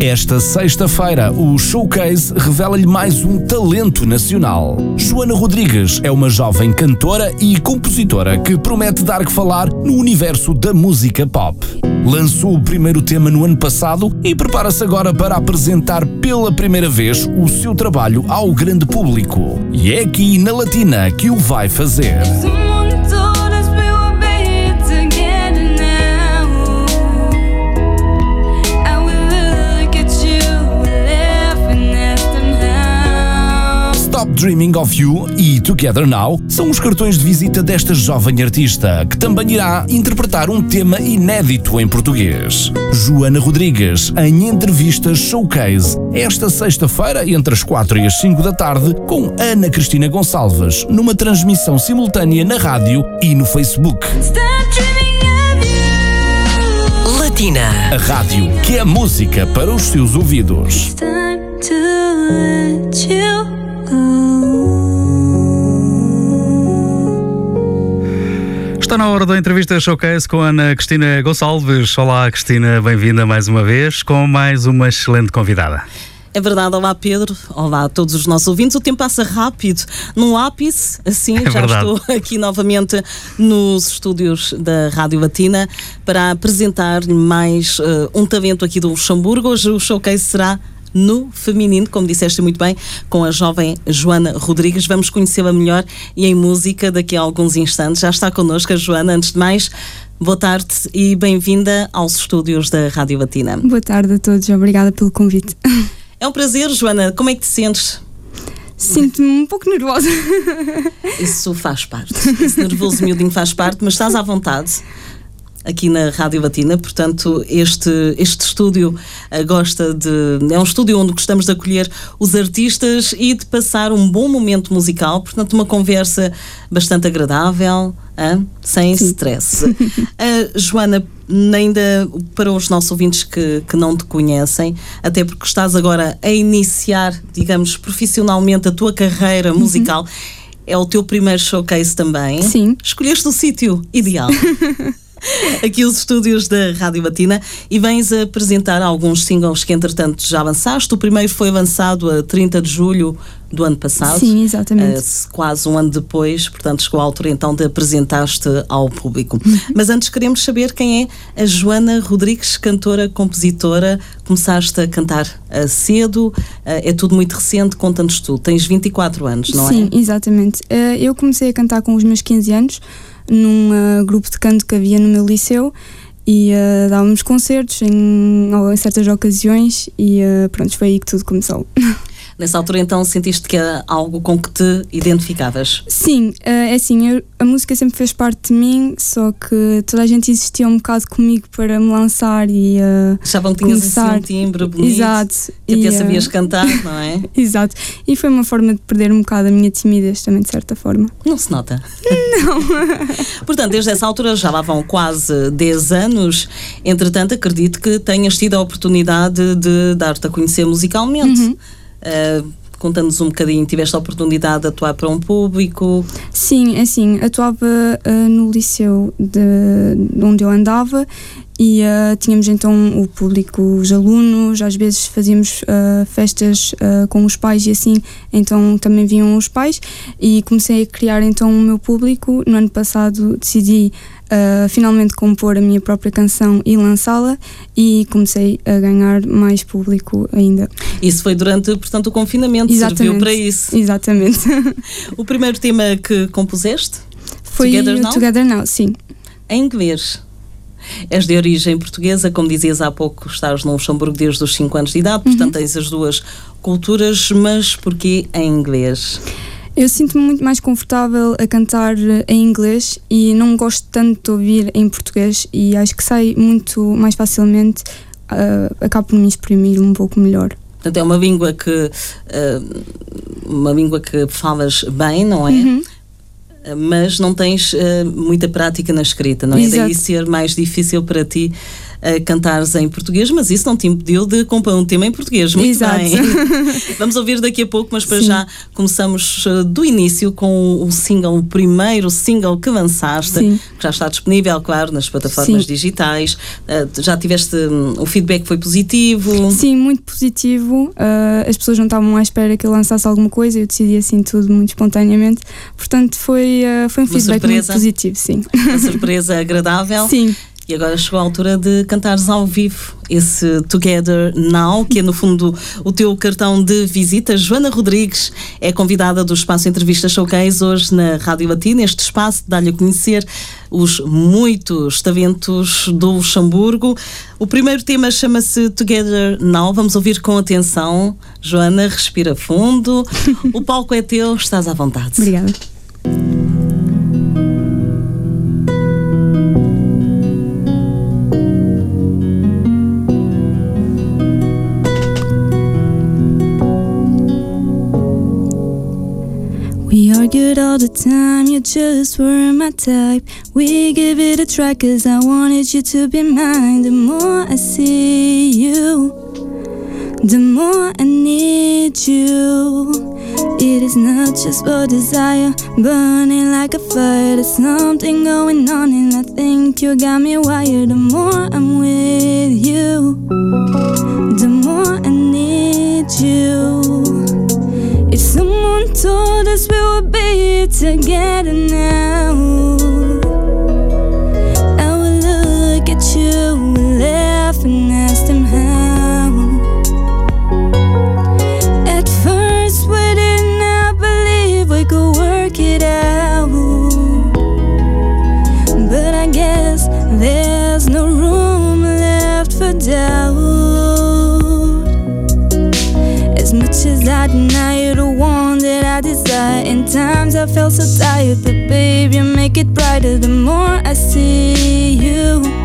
Esta sexta-feira, o Showcase revela-lhe mais um talento nacional. Joana Rodrigues é uma jovem cantora e compositora que promete dar que falar no universo da música pop. Lançou o primeiro tema no ano passado e prepara-se agora para apresentar pela primeira vez o seu trabalho ao grande público. E é aqui na Latina que o vai fazer. Dreaming of You e Together Now são os cartões de visita desta jovem artista, que também irá interpretar um tema inédito em português. Joana Rodrigues, em entrevista Showcase, esta sexta-feira, entre as 4 e as 5 da tarde, com Ana Cristina Gonçalves, numa transmissão simultânea na rádio e no Facebook. Latina. A rádio que é música para os seus ouvidos. Está na hora da entrevista Showcase com a Ana Cristina Gonçalves. Olá, Cristina, bem-vinda mais uma vez com mais uma excelente convidada. É verdade, olá Pedro, olá a todos os nossos ouvintes. O tempo passa rápido. Num lápis, assim, É já verdade. estou aqui novamente nos estúdios da Rádio Latina para apresentar-lhe mais eh, um talento aqui do Luxemburgo. Hoje o showcase será no feminino, como disseste muito bem, com a jovem Joana Rodrigues. Vamos conhecê-la melhor e em música daqui a alguns instantes. Já está connosco a Joana. Antes de mais, boa tarde e bem-vinda aos estúdios da Rádio Latina. Boa tarde a todos, obrigada pelo convite. É um prazer, Joana. Como é que te sentes? Sinto-me um pouco nervosa. Isso faz parte. Esse nervoso miudinho faz parte, mas estás à vontade aqui na Rádio Latina, portanto, este, este estúdio eh, gosta de. É um estúdio onde gostamos de acolher os artistas e de passar um bom momento musical, portanto, uma conversa bastante agradável, sem stress. Ah, Joana, ainda para os nossos ouvintes que, que não te conhecem, até porque estás agora a iniciar, digamos, profissionalmente a tua carreira musical. É o teu primeiro showcase também. Sim. Escolheste o sítio ideal. Aqui os estúdios da Rádio Batina e vens apresentar alguns singles que entretanto já lançaste. O primeiro foi lançado a 30 de julho do ano passado. Sim, exatamente. Eh, quase um ano depois, portanto chegou a altura então de apresentar-te ao público. Uhum. Mas antes queremos saber quem é a Joana Rodrigues, cantora, compositora. Começaste a cantar eh, cedo, eh, é tudo muito recente, conta-nos tu. Tens 24 anos, não Sim, é? exatamente. Eh, Eu comecei a cantar com os meus 15 anos num eh, grupo de canto que havia no meu liceu e eh, dávamos concertos em, em certas ocasiões e eh, pronto, foi aí que tudo começou. Nessa altura então sentiste que era algo com que te identificavas? Sim, eh, é assim, eu- a música sempre fez parte de mim, só que toda a gente insistia um bocado comigo para me lançar e eh, Achavam que tinhas assim Começar. um timbre bonito, Exato. que E, até eh, sabias cantar, não é? Exato. E foi uma forma de perder um bocado a minha timidez também, de certa forma. Não se nota. Não. Portanto, desde essa altura já lá vão quase 10 anos. Entretanto, acredito que tenhas tido a oportunidade de dar-te a conhecer musicalmente. Uhum. Ah, Conta-nos um bocadinho, tiveste a oportunidade de atuar para um público. Sim, é assim, atuava ah, no liceu de, onde eu andava e ah, tínhamos então o público, os alunos, às vezes fazíamos ah, festas ah, com os pais e assim, então também vinham os pais e comecei a criar então o meu público. No ano passado decidi ah, finalmente compor a minha própria canção e lançá-la e comecei a ganhar mais público ainda. Isso foi durante, portanto, o confinamento, serviu para isso. Exatamente. O primeiro tema que compuseste? Foi Together Now? Together Now, sim. Em inglês. És de origem portuguesa, como dizias há pouco, estás no Luxemburgo desde os 5 anos de idade, portanto tens as duas culturas, mas porquê em inglês? Eu sinto-me muito mais confortável a cantar em inglês e não gosto tanto de ouvir em português e acho que sai muito mais facilmente, uh, acabo por me exprimir um pouco melhor. Portanto, é uma língua que ah, uma língua que falas bem, não é? Uhum. Ah, Mas não tens ah, muita prática na escrita, não é? Exato. Daí ser mais difícil para ti a cantares em português, mas isso não te impediu de compor um tema em português. Muito Exato. bem. Vamos ouvir daqui a pouco, mas para Sim. já começamos uh, do início com o single, o primeiro single que lançaste, Sim. que já está disponível, claro, nas plataformas Sim. digitais. Uh, já tiveste um, o feedback foi positivo. Sim, muito positivo. Ah, as pessoas não estavam à espera que eu lançasse alguma coisa, eu decidi assim tudo muito espontaneamente. Portanto, foi, foi um Uma feedback surpresa. muito positivo, sim. Uma surpresa agradável. Sim, E agora chegou a altura de cantares ao vivo esse Together Now, que é no fundo o teu cartão de visita. Joana Rodrigues é convidada do Espaço Entrevista Showcase hoje na Rádio Latina. Este espaço dá-lhe a conhecer os muitos talentos do Luxemburgo. O primeiro tema chama-se Together Now. Vamos ouvir com atenção. Joana, respira fundo. O palco é teu, estás à vontade. obrigada. Argued all the time, you just weren't my type. We give it a try, cause I wanted you to be mine. The more I see you, the more I need you. It is not just for desire, burning like a fire. There's something going on, and I think you got me wired. The more together now, times I felt so tired. But babe, you make it brighter the more I see you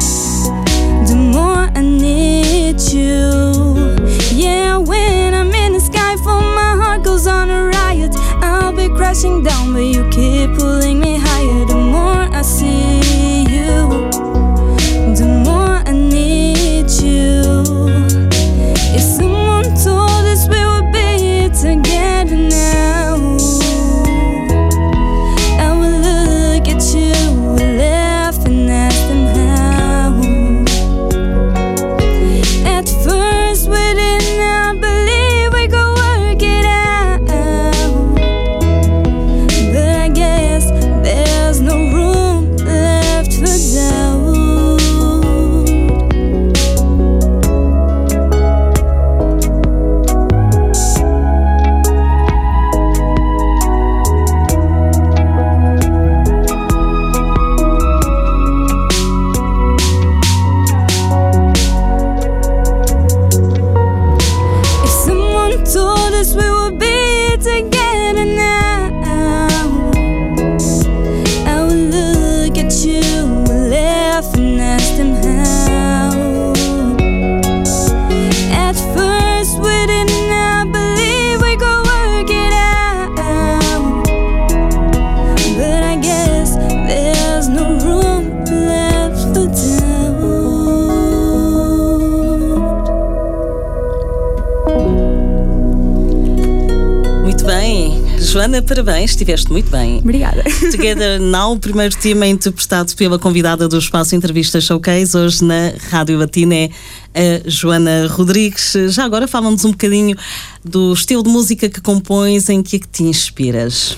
Joana, parabéns, estiveste muito bem. Obrigada. Together Now, o primeiro tema interpretado pela convidada do Espaço Entrevista Showcase, hoje na Rádio Latina, é a Joana Rodrigues. Já agora fala-nos um bocadinho do estilo de música que compões, em que é que te inspiras?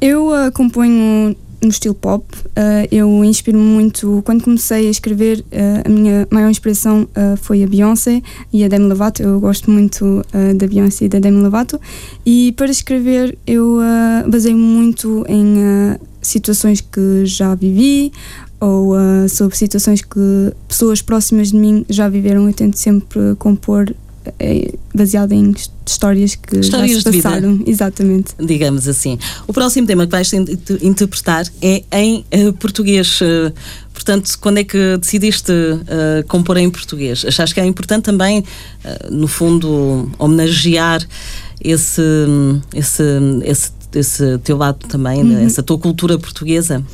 Eu ah, componho no estilo pop. ah, eu inspiro-me muito. Quando comecei a escrever, ah, a minha maior inspiração ah, foi a Beyoncé e a Demi Lovato. Eu gosto muito da Beyoncé e da Demi Lovato. E para escrever, eu baseio muito em situações que já vivi ou sobre situações que pessoas próximas de mim já viveram. Eu tento sempre compor eh, baseado em his- histórias que Histórias já se de vida. passaram. Exatamente. digamos assim. O próximo tema que vais in- interpretar é em eh, português. eh, portanto, quando é que decidiste eh, compor em português? Achaste que é importante também, no fundo, homenagear esse, esse, esse, esse teu lado também, né? essa tua cultura portuguesa?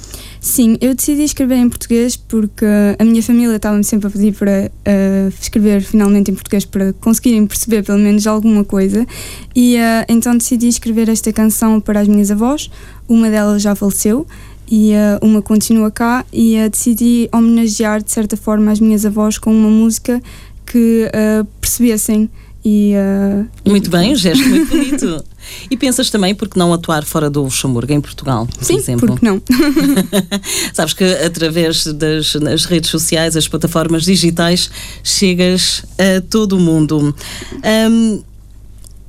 Sim, eu decidi escrever em português porque a minha família estava-me sempre a pedir para uh, escrever finalmente em português para conseguirem perceber pelo menos alguma coisa. E uh, então decidi escrever esta canção para as minhas avós. Uma delas já faleceu e uh, uma continua cá. E decidi homenagear de certa forma as minhas avós com uma música que percebessem e, uh, muito bem, um gesto muito bonito. E pensas também por que não atuar fora do Luxemburgo, em Portugal, por Sim, exemplo? porque não? Sabes que através das, das redes sociais, as plataformas digitais, chegas a todo o mundo. Um,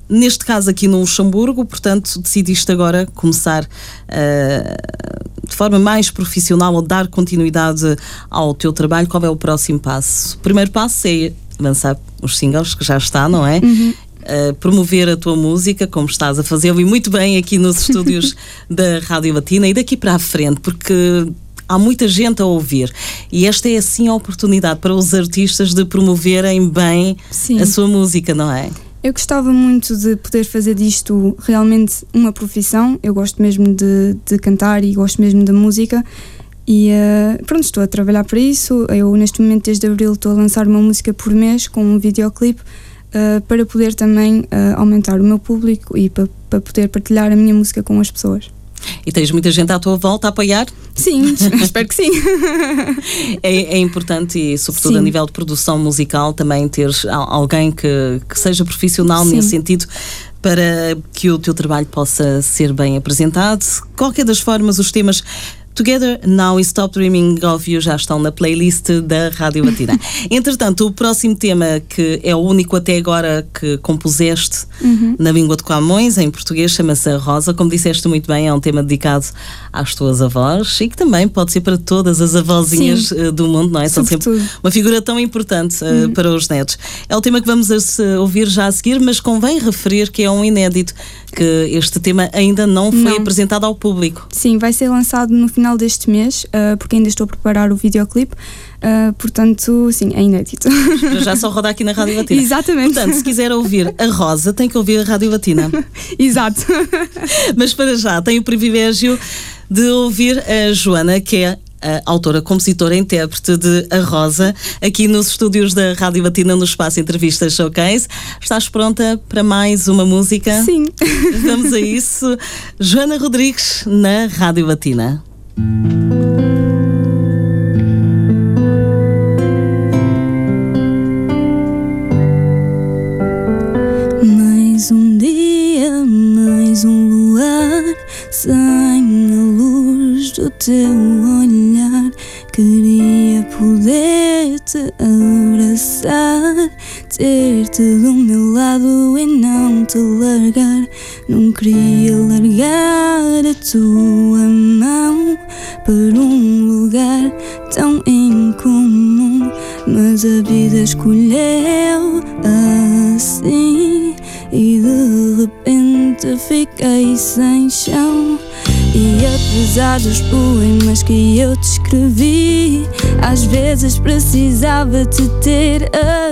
neste caso aqui no Luxemburgo, portanto, decidiste agora começar uh, de forma mais profissional a dar continuidade ao teu trabalho. Qual é o próximo passo? O primeiro passo é lançar os singles, que já está, não é? Uhum. Uh, promover a tua música, como estás a fazer, e muito bem aqui nos estúdios da Rádio Latina e daqui para a frente, porque há muita gente a ouvir e esta é assim a oportunidade para os artistas de promoverem bem Sim. a sua música, não é? Eu gostava muito de poder fazer disto realmente uma profissão. Eu gosto mesmo de, de cantar e gosto mesmo da música. E uh, pronto, estou a trabalhar para isso. Eu, neste momento, desde abril, estou a lançar uma música por mês com um videoclipe uh, para poder também uh, aumentar o meu público e para, para poder partilhar a minha música com as pessoas. E tens muita gente à tua volta a apoiar? Sim, espero que sim. é, é, importante e, sobretudo, sim. a nível de produção musical, também ter alguém que, que seja profissional sim. nesse sentido para que o teu trabalho possa ser bem apresentado. Qualquer das formas, os temas Together Now e Stop Dreaming of You já estão na playlist da Rádio Batina. Entretanto, o próximo tema, que é o único até agora que compuseste uhum. na língua de Camões, em português, chama-se Rosa. Como disseste muito bem, é um tema dedicado às tuas avós e que também pode ser para todas as avózinhas Sim. Eh, do mundo, não é? São sempre uma figura tão importante uh, uhum. para os netos. É o tema que vamos ouvir já a seguir, mas convém referir que é um inédito, que este tema ainda não foi não. apresentado ao público. Sim, vai ser lançado no final final deste mês, uh, porque ainda estou a preparar o videoclipe. Uh, portanto, sim, é inédito. Já só rodar aqui na Rádio Latina. Exatamente. Portanto, se quiser ouvir a Rosa, tem que ouvir a Rádio Latina. Exato. Mas para já, tenho o privilégio de ouvir a Joana, que é a autora, compositora, intérprete de A Rosa, aqui nos estúdios da Rádio Batina, no espaço Entrevistas Showcase. Estás pronta para mais uma música? Sim. Vamos a isso. Joana Rodrigues, na Rádio Batina. Mais um dia, mais um luar, sem a luz do teu olhar. Queria poder te abraçar, ter-te do meu lado e não te largar. Não queria largar a tua mão para um lugar tão incomum, mas a vida escolheu assim e de repente fiquei sem chão. E apesar dos poemas que eu te escrevi, às vezes precisava te ter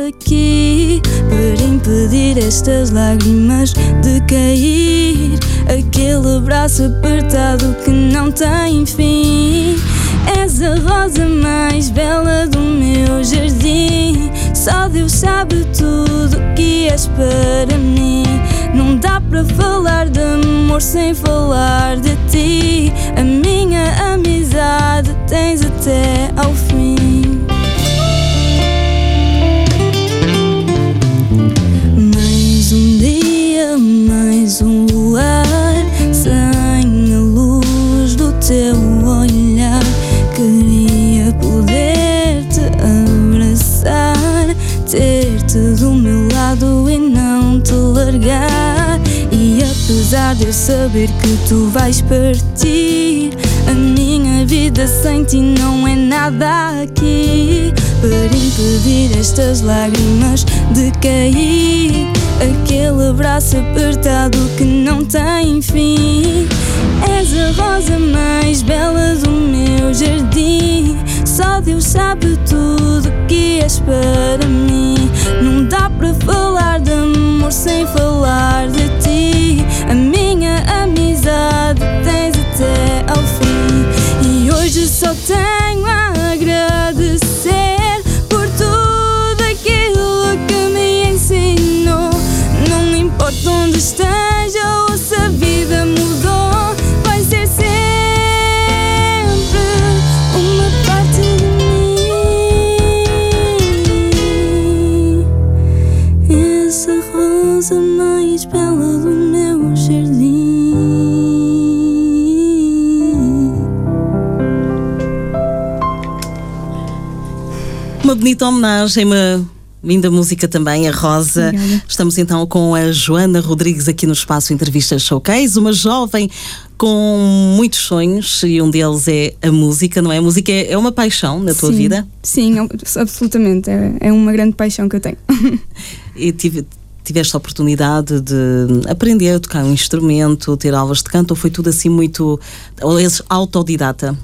aqui para impedir estas lágrimas de cair. Aquele braço apertado que não tem fim. És a rosa mais bela do meu jardim. Só Deus sabe tudo que és para mim. Não dá para falar amor sem falar de ti. A minha amizade tens até ao fim. Apesar de eu saber que tu vais partir, a minha vida sem ti não é nada aqui para impedir estas lágrimas de cair. Aquele abraço apertado que não tem fim. És a rosa mais bela do meu jardim. Só Deus sabe tudo que és para mim. Não dá para falar de amor sem falar de ti. A minha amizade tens até ao fim. E hoje só tenho a agradecer por tudo aquilo que me ensinou. Não importa onde esteja ou se a vida mudou, vai ser sempre uma parte de mim. Essa rosa mais bela bonita homenagem, uma linda música também, a Rosa. Obrigada. Estamos então com a Joana Rodrigues aqui no espaço Entrevista Showcase, uma jovem com muitos sonhos e um deles é a música, não é? A música é é uma paixão na tua Sim. vida Sim, absolutamente. É, é uma grande paixão que eu tenho. e tive- tiveste a oportunidade de aprender a tocar um instrumento, ter aulas de canto ou foi tudo assim muito ou és autodidata?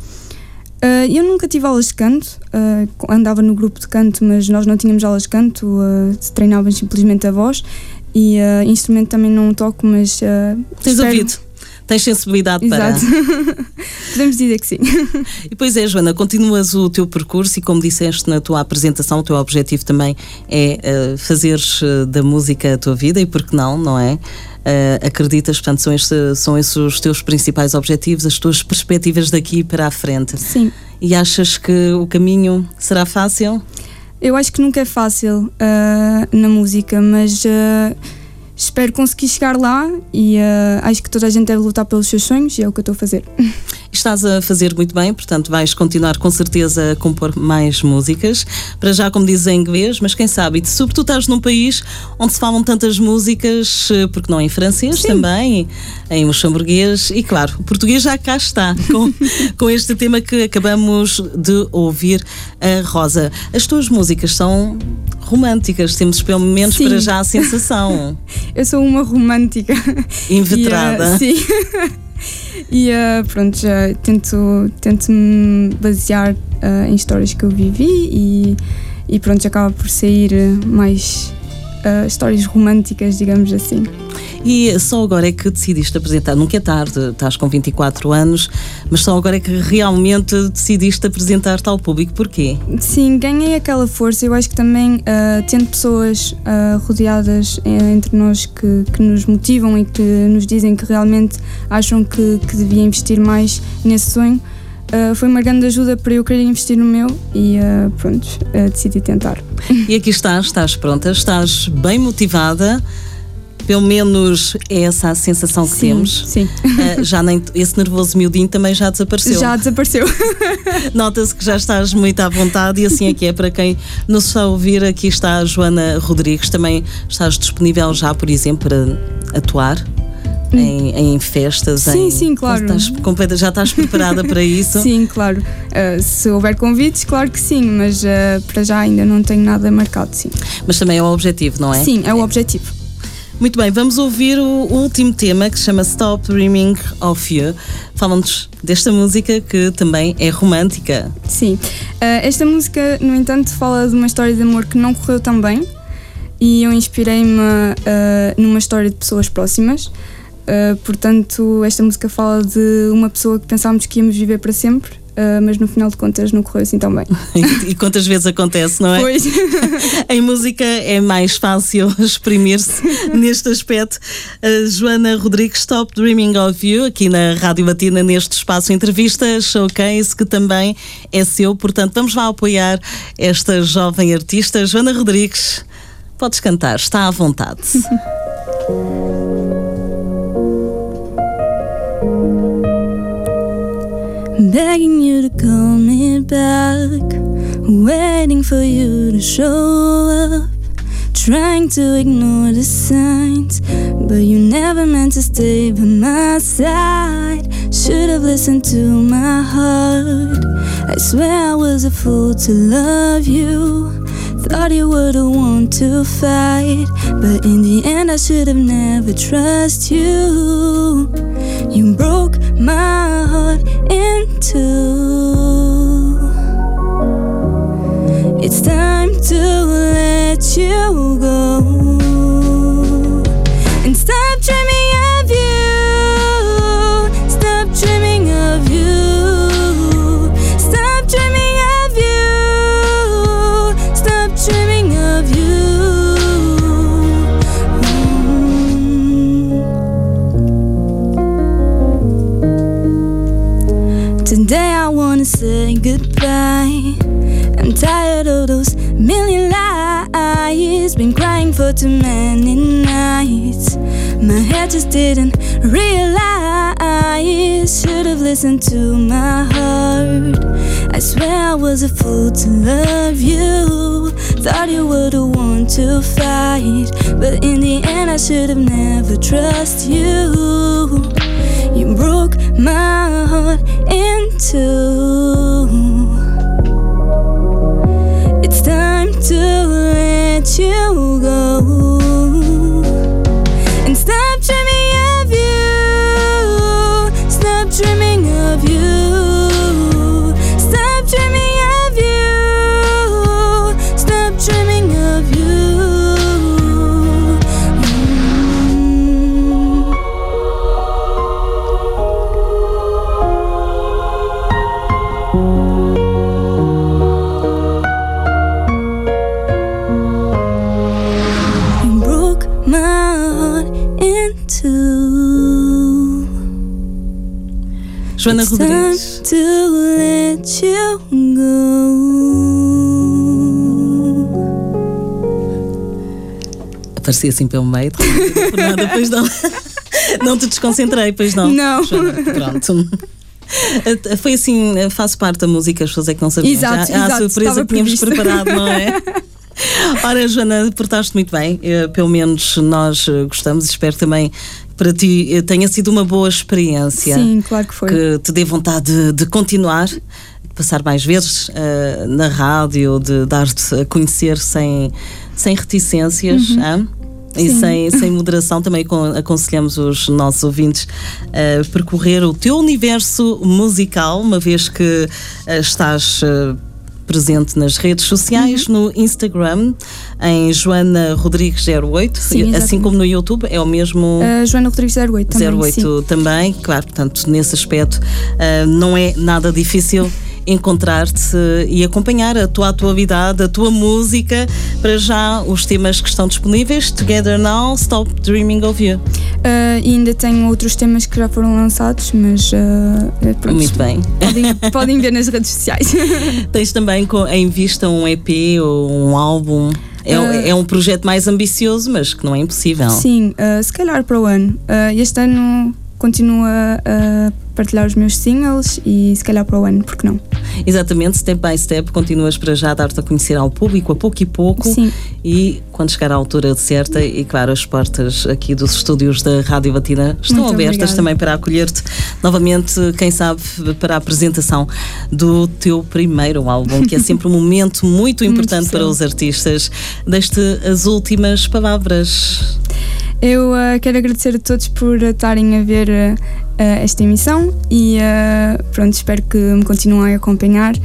Uh, eu nunca tive aulas de canto, uh, andava no grupo de canto, mas nós não tínhamos aulas de canto, uh, treinávamos simplesmente a voz e instrumento também não toco, mas. Tens espero- ouvido? Tens sensibilidade para. Exato. Podemos dizer que sim. E pois é, Joana, continuas o teu percurso e, como disseste na tua apresentação, o teu objetivo também é uh, fazeres da música a tua vida e, por que não, não é? Uh, acreditas, portanto, são, este, são esses os teus principais objetivos, as tuas perspectivas daqui para a frente. Sim. E achas que o caminho será fácil? Eu acho que nunca é fácil uh, na música, mas uh, espero conseguir chegar lá e uh, acho que toda a gente deve lutar pelos seus sonhos e é o que eu estou a fazer. Estás a fazer muito bem, portanto vais continuar com certeza a compor mais músicas. Para já, como dizes em inglês, mas quem sabe, e sobretudo estás num país onde se falam tantas músicas, eh, porque não em francês também, em luxemburguês e claro, o português já cá está, com, com este tema que acabamos de ouvir, a Rosa. As tuas músicas são românticas, temos pelo menos Sim. para já a sensação. Eu sou uma romântica. Inveterada. E, uh, sim. e uh, pronto, já tento, tento me basear uh, em histórias que eu vivi e, e pronto, acaba por sair uh, mais uh, histórias românticas, digamos assim. E só agora é que decidiste apresentar, nunca é tarde, estás com 24 anos, mas só agora é que realmente decidiste apresentar-te ao público. Porquê? Sim, ganhei aquela força. Eu acho que também, uh, tendo pessoas uh, rodeadas entre nós que, que nos motivam e que nos dizem que realmente acham que, que devia investir mais nesse sonho, uh, foi uma grande ajuda para eu querer investir no meu e uh, pronto, uh, decidi tentar. E aqui estás, estás pronta, estás bem motivada. Pelo menos é essa a sensação que sim, temos. Sim, já nem, esse nervoso miudinho também já desapareceu. já desapareceu. Nota-se que já estás muito à vontade e assim é que é. Para quem não se está a ouvir, aqui está a Joana Rodrigues. Também estás disponível já, por exemplo, para atuar em, em festas? Sim, em- sim, claro. Estás já estás preparada para isso? Sim, claro. Uh, se houver convites, claro que sim, mas uh, para já ainda não tenho nada marcado, sim. Mas também é o objetivo, não é? Sim, é o objetivo. Muito bem, vamos ouvir o último tema que se chama Stop Dreaming of You. Fala-nos desta música que também é romântica. Sim. Uh, esta música, no entanto, fala de uma história de amor que não correu tão bem e eu inspirei-me uh, numa história de pessoas próximas. Uh, portanto, esta música fala de uma pessoa que pensávamos que íamos viver para sempre, uh, mas no final de contas não correu assim tão bem. E, quantas vezes acontece, não é? Pois. Em música é mais fácil exprimir-se neste aspecto. A Joana Rodrigues, Stop Dreaming of You, aqui na Rádio Latina, neste espaço entrevista, showcase, que também é seu. Portanto, vamos lá apoiar esta jovem artista. Joana Rodrigues, podes cantar, está à vontade. Begging you to call me back, waiting for you to show up. Trying to ignore the signs, but you never meant to stay by my side. Should have listened to my heart. I swear I was a fool to love you. I thought you the one to fight, but in the end, I should have never trusted you. You broke my heart in two. It's time to let you go Say goodbye. I'm tired of those million lies. Been crying for too many nights. My head just didn't realize. Should've listened to my heart. I swear I was a fool to love you. Thought you were the one to fight. But in the end, I should've never trusted you. You broke my heart in two. Joana Rodrigues. to let you go. Apareci assim pelo meio, por nada, pois não. Não te desconcentrei, pois não. Não. Joana, Pronto. Foi assim, faço parte da música, as pessoas é que não sabiam. Exato, Já, há a exato, surpresa que tínhamos preparado, não é? Ora, Joana, portaste muito bem, eh, pelo menos nós eh, gostamos espero também para ti eh, tenha sido uma boa experiência. Sim, claro que foi. que te dê vontade de, de continuar, de passar mais vezes eh, na rádio, de dar-te a conhecer sem, sem reticências. E Uhum. Sim. sem, sem moderação, também con- aconselhamos os nossos ouvintes a percorrer o teu universo musical, uma vez que eh, estás presente nas redes sociais, Uhum. no Instagram, em Joana Rodrigues 08, Sim, assim exatamente. como no YouTube, é o mesmo. A Joana Rodrigues 08 também. 08 sim. também, claro, portanto, nesse aspecto ah, não é nada difícil encontrar-te e acompanhar a tua atualidade, a tua música, para já os temas que estão disponíveis, Together Now, Stop Dreaming of You. E ainda tenho outros temas que já foram lançados, mas pronto, Muito bem. Podem, podem ver nas redes sociais. Tens também em vista um EP ou um álbum. É, Ah. é um projeto mais ambicioso, mas que não é impossível. Sim, ah, se calhar para o ano. Ah, este ano continuo a, a partilhar os meus singles e se calhar para o ano, porque não? Exatamente, step by step, continuas para já dar-te a conhecer ao público, a pouco e pouco. Sim. E quando chegar à altura certa, e claro, as portas aqui dos estúdios da Rádio Batina estão Muito abertas obrigada. também para acolher-te novamente, quem sabe, para a apresentação do teu primeiro álbum, que é sempre um momento muito importante para especial. os artistas. Deste as últimas palavras. Eu ah, quero agradecer a todos por estarem a ver ah, esta emissão e ah, pronto, espero que me continuem a acompanhar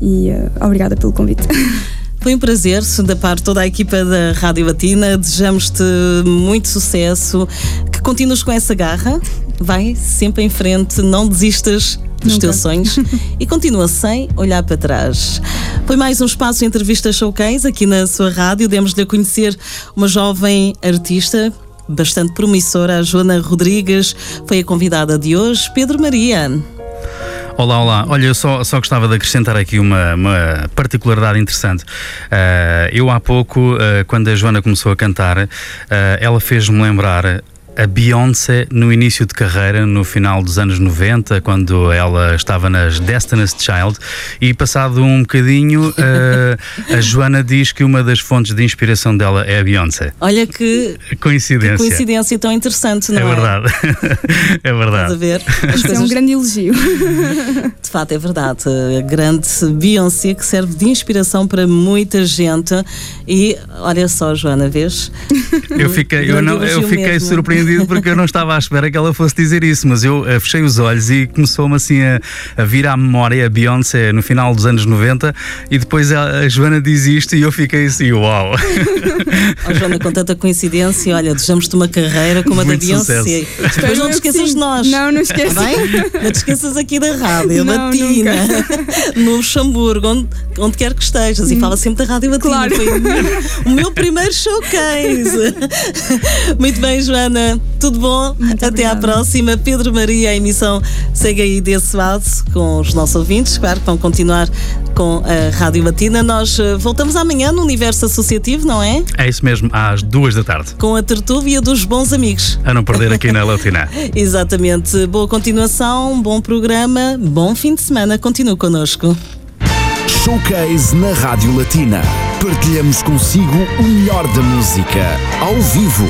e ah, obrigada pelo convite. Foi um prazer, da parte toda a equipa da Rádio Batina. Desejamos-te muito sucesso, que continues com essa garra, vai sempre em frente, não desistas dos Nunca. teus sonhos e continua sem olhar para trás. Foi mais um espaço entrevista showcase aqui na sua rádio. Demos-lhe a conhecer uma jovem artista. Bastante promissora, a Joana Rodrigues foi a convidada de hoje, Pedro Maria. Olá, olá. Olha, eu só, só gostava de acrescentar aqui uma, uma particularidade interessante. Ah, eu há pouco, ah, quando a Joana começou a cantar, ah, ela fez-me lembrar a Beyoncé no início de carreira, no final dos anos 90, quando ela estava nas Destiny's Child, e passado um bocadinho, ah, a Joana diz que uma das fontes de inspiração dela é a Beyoncé. Olha que Coincidência. coincidência tão interessante, não É é? verdade. é Estás a verdade. ver? Isto é um grande elogio. De facto, é verdade. A grande Beyoncé que serve de inspiração para muita gente. E olha só, Joana, vês? Eu fiquei, eu não, eu fiquei mesmo. surpreendido porque eu não estava à espera que ela fosse dizer isso, mas eu eh, fechei os olhos e começou-me assim a, a vir à memória a Beyoncé no final dos anos 90 e depois a, a Joana diz isto e eu fiquei assim, uau! Ó, Joana, com tanta coincidência, olha, desejamos-te uma carreira como a da Beyoncé. sucesso. Depois não te esqueças de nós. Não, não. Tá bem? Não te esqueças aqui da rádio, Não, Batina, no Luxemburgo, onde, onde quer que estejas. E fala sempre da Rádio Batina. Claro. Foi o meu, o meu primeiro showcase. Muito bem, Joana. Tudo bom? Muito Até à obrigada. próxima. Pedro Maria, a emissão segue aí desse lado com os nossos ouvintes, claro que vão continuar com a Rádio Latina. Nós eh, voltamos amanhã no Universo Associativo, não é? É isso mesmo, às duas da tarde. Com a tertúlia dos bons amigos. A não perder aqui na Latina. Exatamente. Boa continuação, bom programa, bom fim de semana. Continue connosco. Showcase na Rádio Latina. Partilhamos consigo o melhor da música, ao vivo.